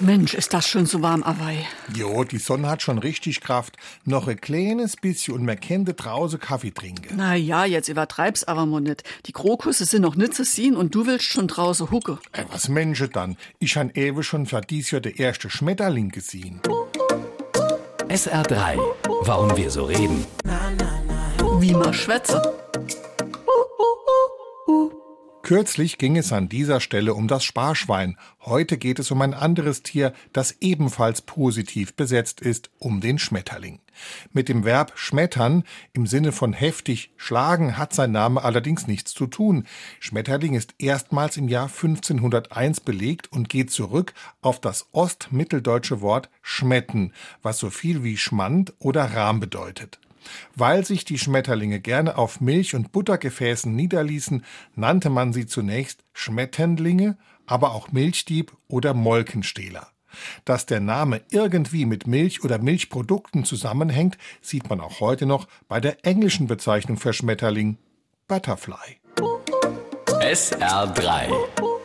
Mensch, ist das schon so warm, Awei. Jo, die Sonne hat schon richtig Kraft. Noch ein kleines bisschen und man könnte draußen Kaffee trinken. Na ja, jetzt übertreib's aber mal nicht. Die Krokusse sind noch nicht zu sehen und du willst schon draußen hucke. Äh, was Menschen dann? Ich han ewe schon für dies Jahr der erste Schmetterling gesehen. SR3. Warum wir so reden. Wie man schwätze. Kürzlich ging es an dieser Stelle um das Sparschwein. Heute geht es um ein anderes Tier, das ebenfalls positiv besetzt ist, um den Schmetterling. Mit dem Verb schmettern im Sinne von heftig schlagen hat sein Name allerdings nichts zu tun. Schmetterling ist erstmals im Jahr 1501 belegt und geht zurück auf das ostmitteldeutsche Wort schmetten, was so viel wie Schmand oder Rahm bedeutet. Weil sich die Schmetterlinge gerne auf Milch- und Buttergefäßen niederließen, nannte man sie zunächst Schmetternlinge, aber auch Milchdieb oder Molkenstehler. Dass der Name irgendwie mit Milch oder Milchprodukten zusammenhängt, sieht man auch heute noch bei der englischen Bezeichnung für Schmetterling Butterfly. SR3